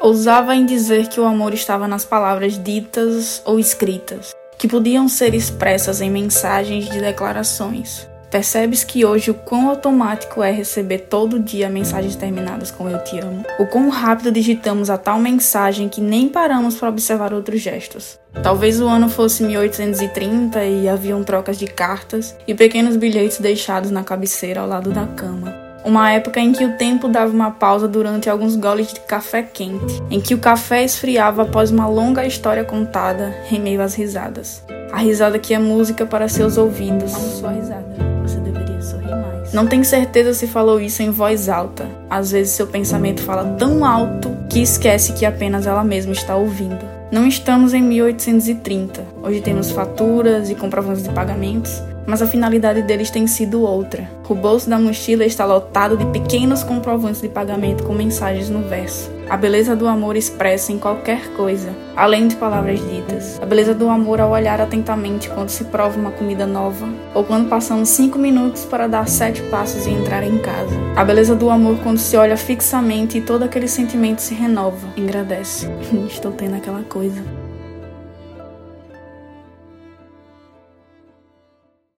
Ousava em dizer que o amor estava nas palavras ditas ou escritas, que podiam ser expressas em mensagens de declarações. Percebes que hoje o quão automático é receber todo dia mensagens terminadas com eu te amo? O quão rápido digitamos a tal mensagem que nem paramos para observar outros gestos. Talvez o ano fosse 1830 e haviam trocas de cartas e pequenos bilhetes deixados na cabeceira ao lado da cama. Uma época em que o tempo dava uma pausa durante alguns goles de café quente, em que o café esfriava após uma longa história contada, em meio às risadas. A risada que é música para seus ouvidos. Sua risada. Não tenho certeza se falou isso em voz alta. Às vezes seu pensamento fala tão alto que esquece que apenas ela mesma está ouvindo. Não estamos em 1830. Hoje temos faturas e comprovantes de pagamentos, mas a finalidade deles tem sido outra. O bolso da mochila está lotado de pequenos comprovantes de pagamento com mensagens no verso. A beleza do amor expressa em qualquer coisa, além de palavras ditas. A beleza do amor ao olhar atentamente quando se prova uma comida nova, ou quando passamos cinco minutos para dar sete passos e entrar em casa. A beleza do amor quando se olha fixamente e todo aquele sentimento se renova, engrandece. Estou tendo aquela coisa.